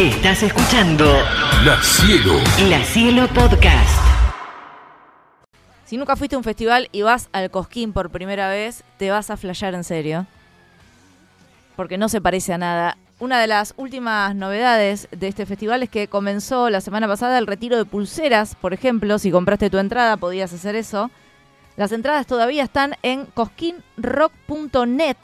Estás escuchando La Cielo. La Cielo Podcast. Si nunca fuiste a un festival y vas al Cosquín por primera vez, te vas a flashear en serio. Porque no se parece a nada. Una de las últimas novedades de este festival es que comenzó la semana pasada el retiro de pulseras, por ejemplo. Si compraste tu entrada, podías hacer eso. Las entradas todavía están en cosquinrock.net.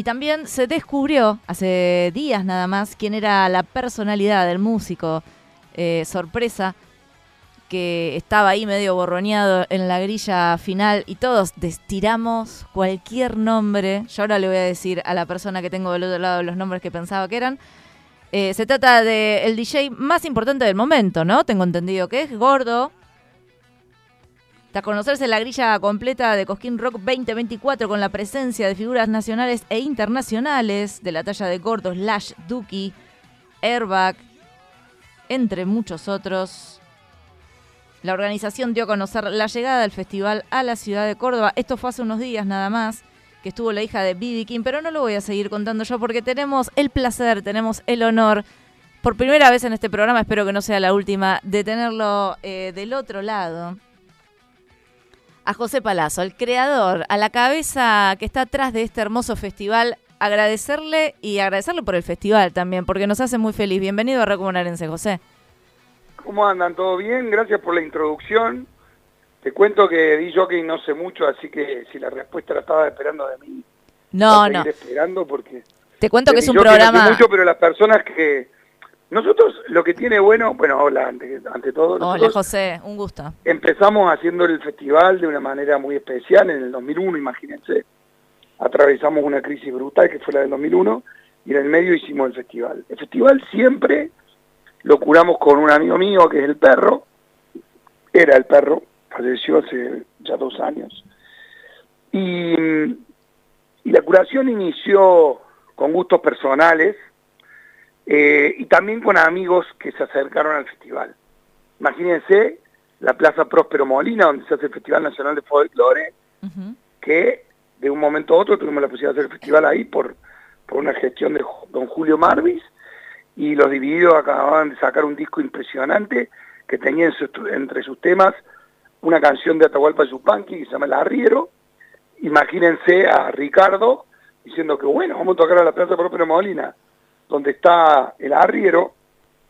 Y también se descubrió hace días nada más quién era la personalidad del músico eh, sorpresa que estaba ahí medio borroneado en la grilla final y todos destiramos cualquier nombre. Yo ahora le voy a decir a la persona que tengo del otro lado los nombres que pensaba que eran. Eh, se trata del DJ más importante del momento, ¿no? Tengo entendido que es Gordo. Tras conocerse la grilla completa de Cosquín Rock 2024 con la presencia de figuras nacionales e internacionales de la talla de Gordo, Slash, Duki, Airbag, entre muchos otros. La organización dio a conocer la llegada del festival a la ciudad de Córdoba. Esto fue hace unos días nada más, que estuvo la hija de Bibi King, pero no lo voy a seguir contando yo porque tenemos el placer, tenemos el honor, por primera vez en este programa, espero que no sea la última, de tenerlo eh, del otro lado a José Palazzo, el creador, a la cabeza que está atrás de este hermoso festival. Agradecerle y agradecerle por el festival también, porque nos hace muy feliz. Bienvenido a Recomunarense, José. ¿Cómo andan? ¿Todo bien? Gracias por la introducción. Te cuento que di que no sé mucho, así que si la respuesta la estaba esperando de mí. No, no. esperando porque... Te cuento que es un programa... No sé mucho, pero las personas que... Nosotros lo que tiene bueno, bueno, hola ante, ante todo. Hola José, un gusto. Empezamos haciendo el festival de una manera muy especial en el 2001, imagínense. Atravesamos una crisis brutal que fue la del 2001 y en el medio hicimos el festival. El festival siempre lo curamos con un amigo mío que es el perro, era el perro, falleció hace ya dos años. Y, y la curación inició con gustos personales, eh, y también con amigos que se acercaron al festival. Imagínense la Plaza Próspero Molina, donde se hace el Festival Nacional de Folklore, que de un momento a otro tuvimos la posibilidad de hacer el festival ahí por, por una gestión de don Julio Marvis, y los divididos acababan de sacar un disco impresionante que tenía entre sus temas una canción de Atahualpa Yupanqui que se llama El Arriero. Imagínense a Ricardo diciendo que bueno, vamos a tocar a la Plaza Próspero Molina donde está el arriero,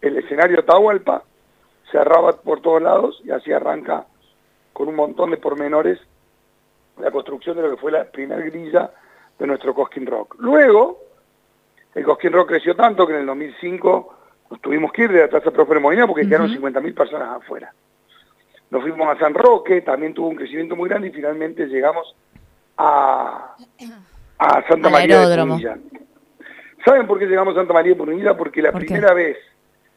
el escenario Tahualpa, cerraba por todos lados y así arranca con un montón de pormenores la construcción de lo que fue la primera grilla de nuestro Cosquín Rock. Luego, el Cosquín Rock creció tanto que en el 2005 nos tuvimos que ir de la Plaza Próspero Molina porque quedaron 50.000 personas afuera. Nos fuimos a San Roque, también tuvo un crecimiento muy grande y finalmente llegamos a, a Santa María de Punilla. ¿Saben por qué llegamos a Santa María de Punilla? Porque la primera vez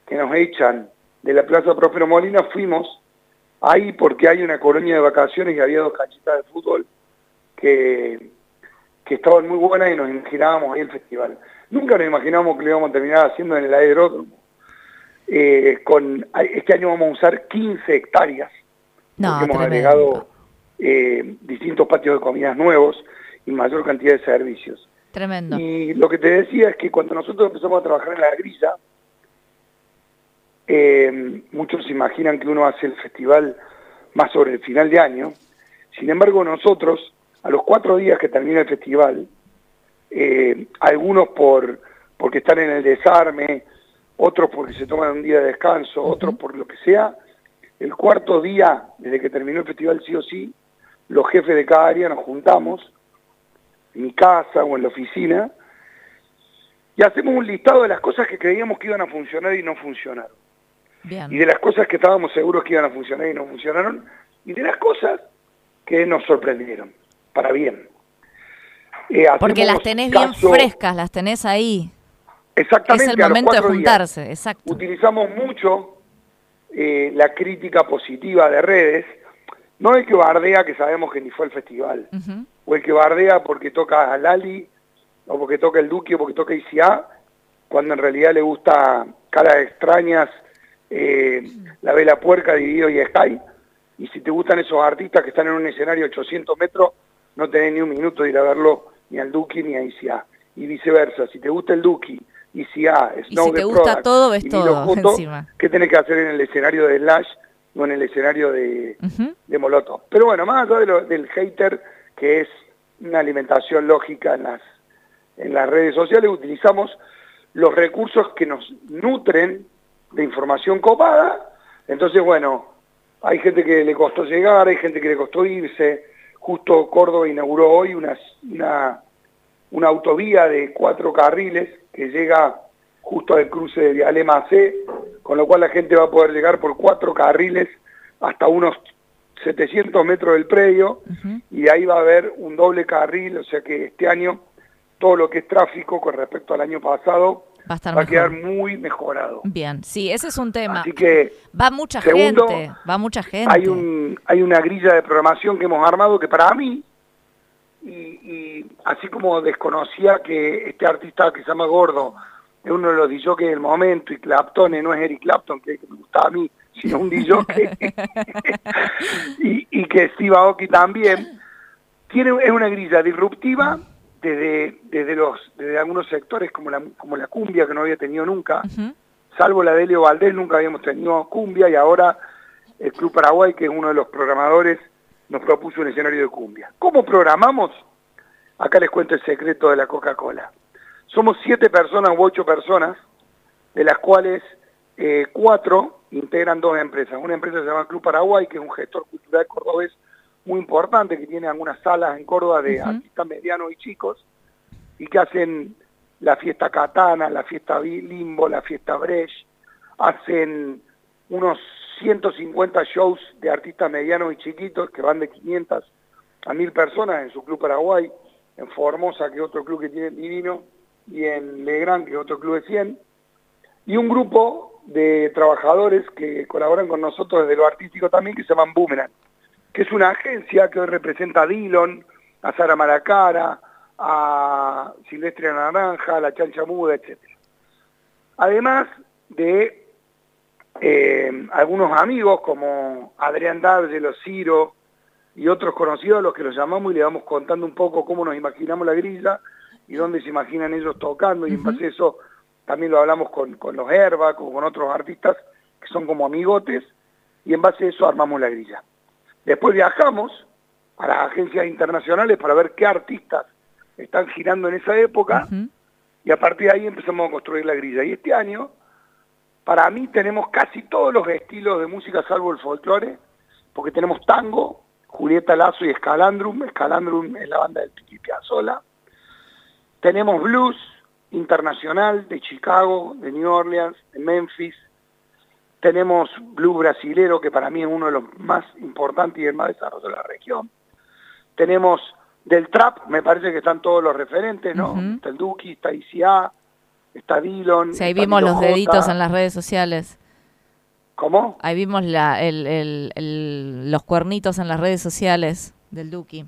que nos echan de la Plaza Próspero Molina fuimos ahí porque hay una colonia de vacaciones y había dos canchitas de fútbol que, que estaban muy buenas y nos imaginábamos ahí el festival. Nunca nos imaginábamos que lo íbamos a terminar haciendo en el aeródromo. Eh, con, este año vamos a usar 15 hectáreas. No, hemos agregado eh, distintos patios de comidas nuevos y mayor cantidad de servicios. Tremendo. Y lo que te decía es que cuando nosotros empezamos a trabajar en la grilla, eh, muchos se imaginan que uno hace el festival más sobre el final de año. Sin embargo, nosotros, a los cuatro días que termina el festival, eh, algunos por porque están en el desarme, otros porque se toman un día de descanso, otros por lo que sea, el cuarto día, desde que terminó el festival sí o sí, los jefes de cada área nos juntamos en mi casa o en la oficina, y hacemos un listado de las cosas que creíamos que iban a funcionar y no funcionaron. Y de las cosas que estábamos seguros que iban a funcionar y no funcionaron, y de las cosas que nos sorprendieron, para bien. Eh, Porque las tenés bien frescas, las tenés ahí. Exactamente. Es el momento de juntarse, exacto. Utilizamos mucho eh, la crítica positiva de redes, no el que bardea que sabemos que ni fue el festival, o el que bardea porque toca a Lali, o porque toca el Duque, o porque toca ICA, cuando en realidad le gusta caras extrañas, eh, la vela puerca, dividido y Sky, y si te gustan esos artistas que están en un escenario 800 metros, no tenés ni un minuto de ir a verlo ni al Duque ni a ICA, y viceversa, si te gusta el Duque ICA, Y Snow si the te gusta Product todo, ves y todo Junto, encima. ¿qué tenés que hacer en el escenario de Slash o en el escenario de, de Molotov? Pero bueno, más allá de lo- del hater, que es una alimentación lógica en las, en las redes sociales, utilizamos los recursos que nos nutren de información copada. Entonces, bueno, hay gente que le costó llegar, hay gente que le costó irse. Justo Córdoba inauguró hoy una, una, una autovía de cuatro carriles que llega justo al cruce de Vialema C, con lo cual la gente va a poder llegar por cuatro carriles hasta unos 700 metros del predio y de ahí va a haber un doble carril, o sea que este año todo lo que es tráfico con respecto al año pasado Va a estar va a mejor. quedar muy mejorado. Bien, sí, ese es un tema. Así que Va mucha Segundo, gente, va mucha gente. hay un hay una grilla de programación que hemos armado que para mí y, y así como desconocía que este artista que se llama Gordo es uno de los DJs del momento y Clapton no es Eric Clapton que, que me gustaba a mí sino un DJ y, y que Steve Aoki también tiene es una grilla disruptiva desde desde los desde algunos sectores como la como la cumbia que no había tenido nunca salvo la de Elio Valdés, nunca habíamos tenido cumbia y ahora el Club Paraguay, que es uno de los programadores, nos propuso un escenario de cumbia. ¿Cómo programamos? Acá les cuento el secreto de la Coca-Cola. Somos siete personas u ocho personas, de las cuales eh, cuatro integran dos empresas. Una empresa se llama Club Paraguay, que es un gestor cultural cordobés muy importante, que tiene algunas salas en Córdoba de artistas medianos y chicos, y que hacen la fiesta Katana, la fiesta Limbo, la fiesta Brecht, hacen unos 150 shows de artistas medianos y chiquitos que van de 500 a 1000 personas en su club Paraguay, en Formosa, que es otro club que tiene divino, y en Legrand, que es otro club de 100, y un grupo de trabajadores que colaboran con nosotros desde lo artístico también, que se llaman Boomerang, que es una agencia que hoy representa a Dillon, a Sara Maracara, a Silvestre Naranja, a La Chancha Muda, etc. Además de eh, algunos amigos como Adrián D'Argelo, Ciro y otros conocidos los que los llamamos y le vamos contando un poco cómo nos imaginamos la grilla y dónde se imaginan ellos tocando. Y en base a eso también lo hablamos con, con los Herba, con, con otros artistas que son como amigotes y en base a eso armamos la grilla. Después viajamos a las agencias internacionales para ver qué artistas están girando en esa época y a partir de ahí empezamos a construir la grilla. Y este año, para mí tenemos casi todos los estilos de música salvo el folclore, porque tenemos tango, Julieta Lazo y Escalandrum, Escalandrum es la banda del Piqui Piazzolla, tenemos blues internacional de Chicago, de New Orleans, de Memphis, tenemos blues brasilero, que para mí es uno de los más importantes y el más desarrollado de la región, tenemos del trap, me parece que están todos los referentes, ¿no? Ujú. Está el Duki, está ICA, está Dillon. Sí, ahí vimos los J. deditos en las redes sociales. ¿Cómo? Ahí vimos la, el, el- el- los cuernitos en las redes sociales del Duki.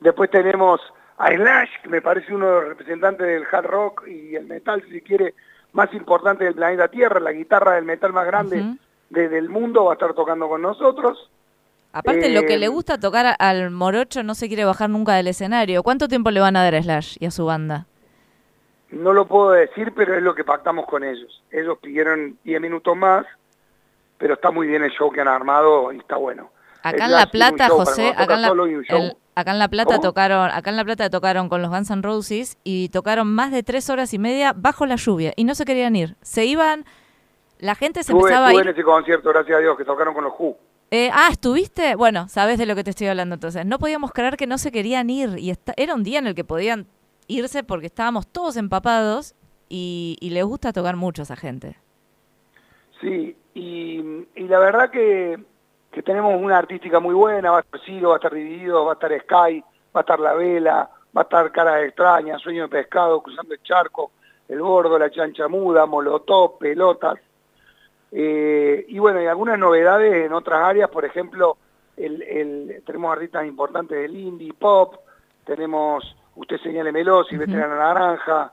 Después tenemos a Slash, que me parece uno de los representantes del hard rock y el metal, si quiere, más importante del planeta Tierra, la guitarra del metal más grande de- del mundo, va a estar tocando con nosotros. Aparte, lo que Eh, le gusta tocar al morocho no se quiere bajar nunca del escenario. ¿Cuánto tiempo le van a dar a Slash y a su banda? No lo puedo decir, pero es lo que pactamos con ellos. Ellos pidieron 10 minutos más, pero está muy bien el show que han armado y está bueno. Acá en La Plata, José, acá en la, solo acá en La Plata ¿Cómo? tocaron, acá en La Plata tocaron con los Guns N' Roses y tocaron más de tres horas y media bajo la lluvia y no se querían ir. Se iban, la gente se Estuve, empezaba a estuve en ir. ese concierto, gracias a Dios, que tocaron con los Who. Eh, ah, ¿estuviste? Bueno, sabes de lo que te estoy hablando entonces. No podíamos creer que no se querían ir y esta- era un día en el que podían irse porque estábamos todos empapados y, y les gusta tocar mucho a esa gente. Sí, y, y la verdad que, que tenemos una artística muy buena, va a estar Ciro, va a estar Dividido, va a estar Sky, va a estar La Vela, va a estar Caras Extrañas, Sueño de Pescado, Cruzando el Charco, El Gordo, La Chancha Muda, Molotov, Pelotas, eh, y bueno, y algunas novedades en otras áreas, por ejemplo, el, el- tenemos artistas importantes del indie, pop, tenemos Usted Señálemelo, Silvestre Ujú. la Naranja,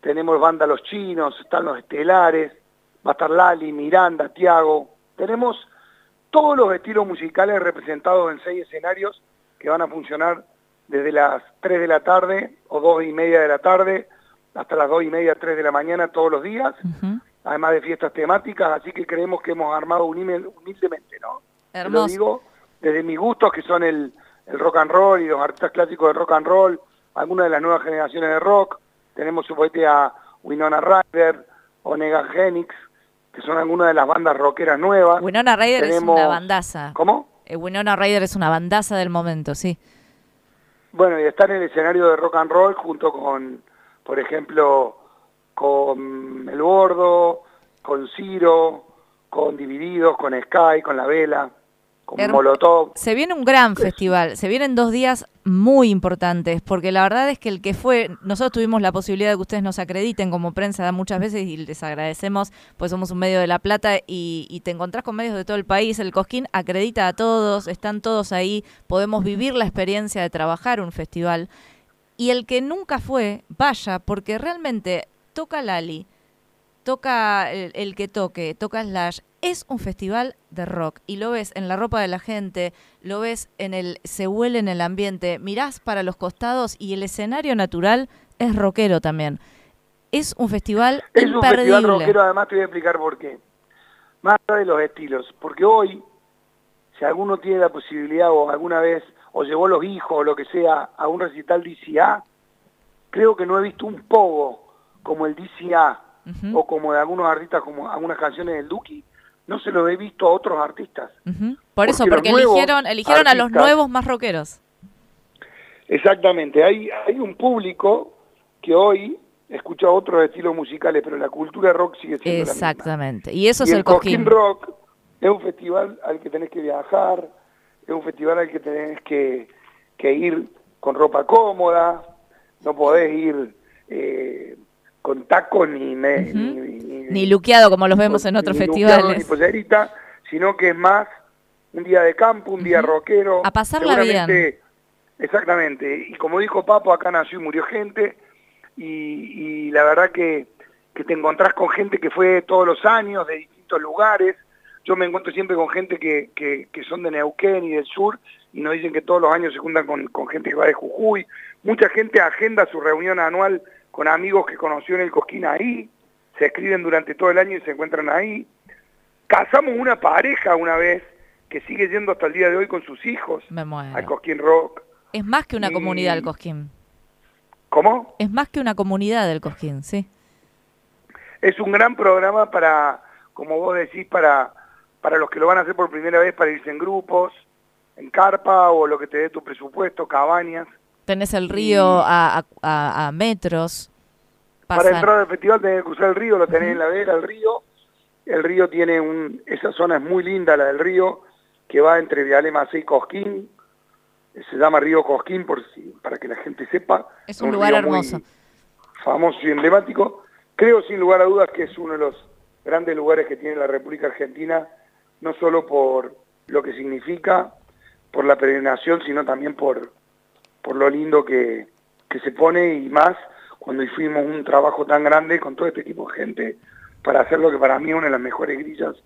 tenemos banda Los Chinos, están los Estelares, va a estar Lali, Miranda, Tiago, tenemos todos los estilos musicales representados en seis escenarios que van a funcionar desde las 3 de la tarde o 2 y media de la tarde hasta las dos y media, tres de la mañana todos los días, además de fiestas temáticas, así que creemos que hemos armado humildemente, ¿no? Hermoso. Lo digo desde mis gustos, que son el, el rock and roll y los artistas clásicos de rock and roll, algunas de las nuevas generaciones de rock, tenemos suponete a Winona Ryder, Onega Genix, que son algunas de las bandas rockeras nuevas. Winona Ryder es una bandaza. ¿Cómo? Eh, Winona Ryder es una bandaza del momento, sí. Bueno, y está en el escenario de rock and roll junto con, por ejemplo, con El Bordo, con Ciro, con Divididos, con Sky, con La Vela Molotov. Se viene un gran festival, se vienen dos días muy importantes, porque la verdad es que el que fue, nosotros tuvimos la posibilidad de que ustedes nos acrediten como prensa muchas veces y les agradecemos, pues somos un medio de La Plata y, te encontrás con medios de todo el país, el Cosquín acredita a todos, están todos ahí, podemos vivir la experiencia de trabajar un festival. Y el que nunca fue, vaya, porque realmente toca Lali, toca el, que toque, toca Slash, es un festival de rock y lo ves en la ropa de la gente, lo ves en el, se huele en el ambiente, mirás para los costados y el escenario natural es rockero también. Es un festival es un festival rockero, además te voy a explicar por qué. Más allá de los estilos, porque hoy, si alguno tiene la posibilidad o alguna vez, o llevó los hijos o lo que sea, a un recital DCA, creo que no he visto un pogo como el DCA, o como de algunos artistas, como algunas canciones del Duki, no se lo he visto a otros artistas. Por eso, porque eligieron, eligieron a los nuevos más rockeros. Exactamente, hay, hay un público que hoy escucha otros estilos musicales, pero la cultura rock sigue siendo Exactamente, y eso es el, el Cosquín. Rock es un festival al que tenés que viajar, es un festival al que tenés que, que ir con ropa cómoda, no podés ir eh, con tacos ni, ni, luqueado como los vemos en otros festivales. Ni pollerita, sino que es más un día de campo, un día rockero. A pasarla bien. Exactamente. Y como dijo Papo, acá nació y murió gente. Y, la verdad que, que te encontrás con gente que fue todos los años, de distintos lugares. Yo me encuentro siempre con gente que, que, que, son de Neuquén y del sur y nos dicen que todos los años se juntan con, con gente que va de Jujuy. Mucha gente agenda su reunión anual con amigos que conoció en el Cosquín ahí, se escriben durante todo el año y se encuentran ahí. Casamos una pareja una vez que sigue yendo hasta el día de hoy con sus hijos al Cosquín Rock. Es más que una comunidad el Cosquín. ¿Cómo? Es más que una comunidad del Cosquín, sí. Es un gran programa para, como vos decís, para, para los que lo van a hacer por primera vez, para irse en grupos, en carpa o lo que te dé tu presupuesto, cabañas. Tenés el río a, metros. Para entrar al festival tenés que cruzar el río, lo tenés en la vera, el río. El río tiene un... Esa zona es muy linda, la del río, que va entre Vialema y Cosquín. Se llama Río Cosquín, por si, para que la gente sepa. Es un, lugar hermoso. Famoso y emblemático. Creo sin lugar a dudas que es uno de los grandes lugares que tiene la República Argentina, no solo por lo que significa, por la peregrinación, sino también por, por lo lindo que, que se pone y más cuando hicimos un trabajo tan grande con todo este equipo de gente para hacer lo que para mí es una de las mejores grillas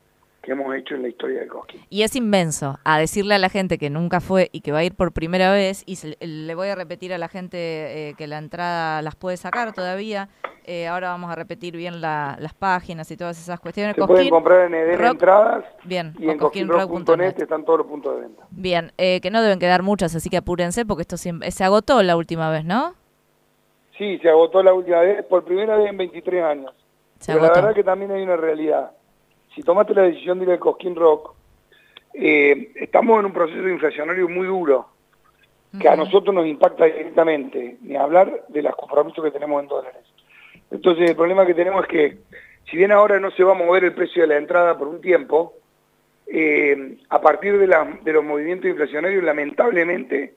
que hemos hecho en la historia del Cosquín. Y es inmenso, a decirle a la gente que nunca fue y que va a ir por primera vez, y le voy a repetir a la gente eh, que la entrada las puede sacar todavía, eh, ahora vamos a repetir bien las páginas y todas esas cuestiones. Se pueden comprar en Eden Entradas bien, y en cosquinrock.net están todos los puntos de venta. Bien, eh, que no deben quedar muchas, así que apúrense porque esto siempre, se agotó la última vez, ¿no? Sí, se agotó la última vez, por primera vez en 23 años. Pero la verdad que también hay una realidad si tomaste la decisión de ir al Cosquín Rock, eh, estamos en un proceso inflacionario muy duro, que a nosotros nos impacta directamente, ni hablar de los compromisos que tenemos en dólares. Entonces el problema que tenemos es que, si bien ahora no se va a mover el precio de la entrada por un tiempo, eh, a partir de, los movimientos inflacionarios, lamentablemente,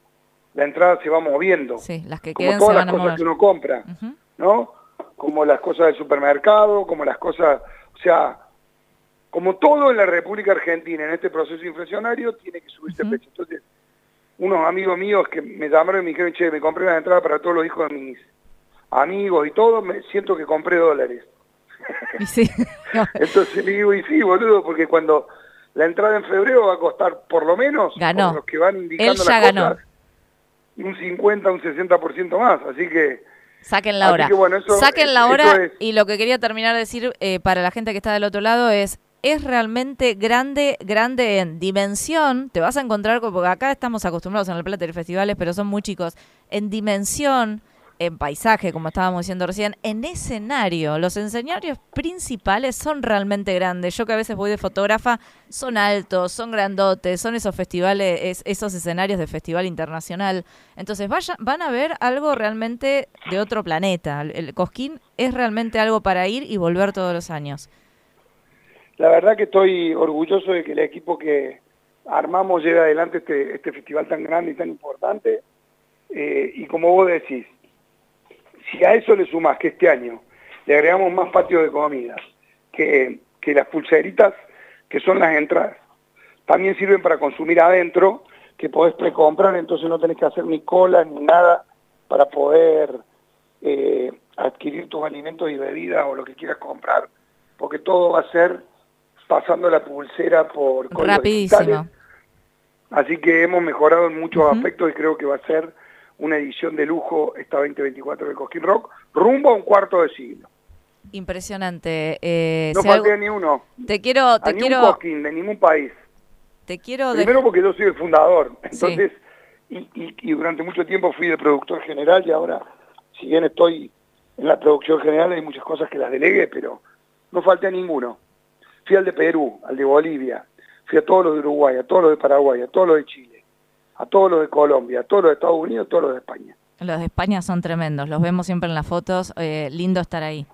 la entrada se va moviendo. Sí, las que como todas las cosas que uno compra, ¿no? Como las cosas del supermercado, como las cosas, o sea, como todo en la República Argentina, en este proceso inflacionario, tiene que subirse el precio. Entonces, unos amigos míos que me llamaron y me dijeron, che, me compré una entrada para todos los hijos de mis amigos y todo, me siento que compré dólares. Y sí. Entonces le digo, y sí, boludo, porque cuando la entrada en febrero va a costar por lo menos, ganó. los que van indicando Él ya las ganó. un 50, un 60% más, así que Saquen la hora. bueno, Saquen la hora es- y lo que quería terminar de decir eh, para la gente que está del otro lado es, es realmente grande, grande en dimensión. Te vas a encontrar, con- porque acá estamos acostumbrados en el Plata de festivales, pero son muy chicos. En dimensión, en paisaje, como estábamos diciendo recién, en escenario. Los escenarios principales son realmente grandes. Yo que a veces voy de fotógrafa, son altos, son grandotes, son esos festivales, es- esos escenarios de festival internacional. Entonces vaya, van a ver algo realmente de otro planeta. El, el Cosquín es realmente algo para ir y volver todos los años. La verdad que estoy orgulloso de que el equipo que armamos lleve adelante este, este festival tan grande y tan importante. Eh, y como vos decís, si a eso le sumás que este año le agregamos más patios de comida, que, que las pulseritas, que son las entradas, también sirven para consumir adentro, que podés precomprar, entonces no tenés que hacer ni cola ni nada para poder eh, adquirir tus alimentos y bebidas o lo que quieras comprar, porque todo va a ser pasando la pulsera por códigos Rapidísimo. digitales. Así que hemos mejorado en muchos aspectos y creo que va a ser una edición de lujo esta 2024 del Cosquín Rock, rumbo a un cuarto de siglo. Impresionante. Eh, No falté algo- ni uno, te quiero, a te ni quiero, un Cosquín de ningún país. te quiero de- Primero porque yo soy el fundador, entonces, y, y- y durante mucho tiempo fui de productor general y ahora, si bien estoy en la producción general, hay muchas cosas que las delegué, pero no falté a ninguno. Fui al de Perú, al de Bolivia, fui a todos los de Uruguay, a todos los de Paraguay, a todos los de Chile, a todos los de Colombia, a todos los de Estados Unidos, a todos los de España. Los de España son tremendos, los vemos siempre en las fotos, eh, lindo estar ahí.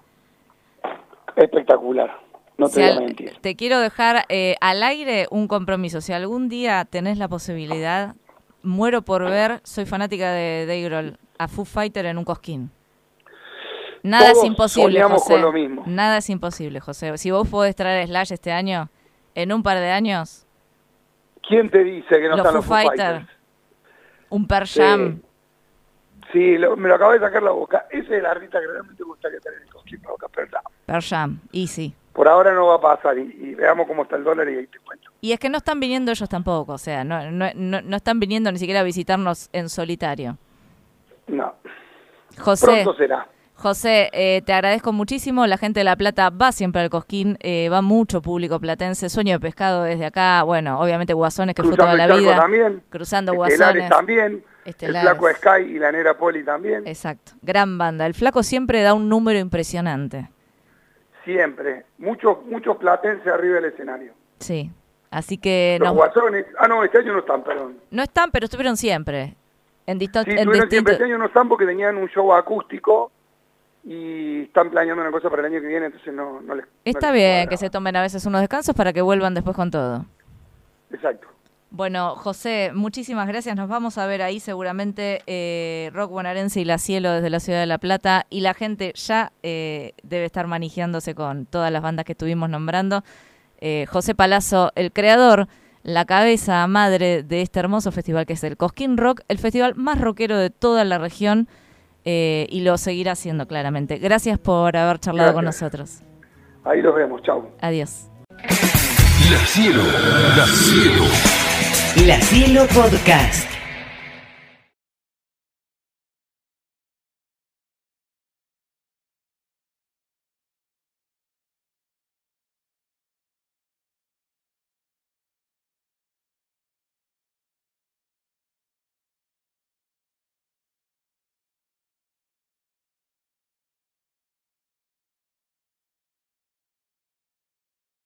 Espectacular, no te Si voy a mentir. te quiero dejar eh, al aire un compromiso. Si algún día tenés la posibilidad, muero por ver, soy fanática de Dave Grohl, a Foo Fighter en un cosquín. Nada Todos es imposible, José. con lo mismo. Nada es imposible, José. Si vos podés traer Slash este año, en un par de años, ¿Quién te dice que no los están Foo los Foo Fighter, Fighters? un Per Sí. Jam. Sí, lo- me lo acabo de sacar la boca. Esa es la rita que realmente me gustaría tener en el Cosquín Rock, ¿verdad? Per Jam, easy. Por ahora no va a pasar y, y veamos cómo está el dólar y ahí te cuento. Y es que no están viniendo ellos tampoco, o sea, no, no, no, no están viniendo ni siquiera a visitarnos en solitario. No, José, pronto será. José, eh, te agradezco muchísimo. La gente de La Plata va siempre al Cosquín, eh, va mucho público platense. Sueño de pescado desde acá. Bueno, obviamente Guasones, que fue Cruzando toda el la vida. también. Cruzando Guasones. también. Estelares. El flaco Sky y la negra Poli también. Exacto. Gran banda. El flaco siempre da un número impresionante. Siempre. Muchos muchos platenses arriba del escenario. Sí. Así que Los guasones. Ah, no, este año no están, perdón. no están, pero estuvieron siempre. En, Sí, en siempre. Este año no están porque tenían un show acústico y están planeando una cosa para el año que viene, entonces no, no les. no Está les bien que se tomen a veces unos descansos para que vuelvan después con todo. Exacto. Bueno, José, muchísimas gracias. Nos vamos a ver ahí seguramente eh, Rock Bonaerense y La Cielo desde la Ciudad de La Plata. Y la gente ya eh, debe estar manijeándose con todas las bandas que estuvimos nombrando. Eh, José Palazzo, el creador, la cabeza madre de este hermoso festival que es el Cosquín Rock, el festival más rockero de toda la región. Eh, y lo seguirá haciendo claramente. Gracias por haber charlado con nosotros. Ahí los vemos. Chau. Adiós. La cielo, la cielo. La Cielo Podcast.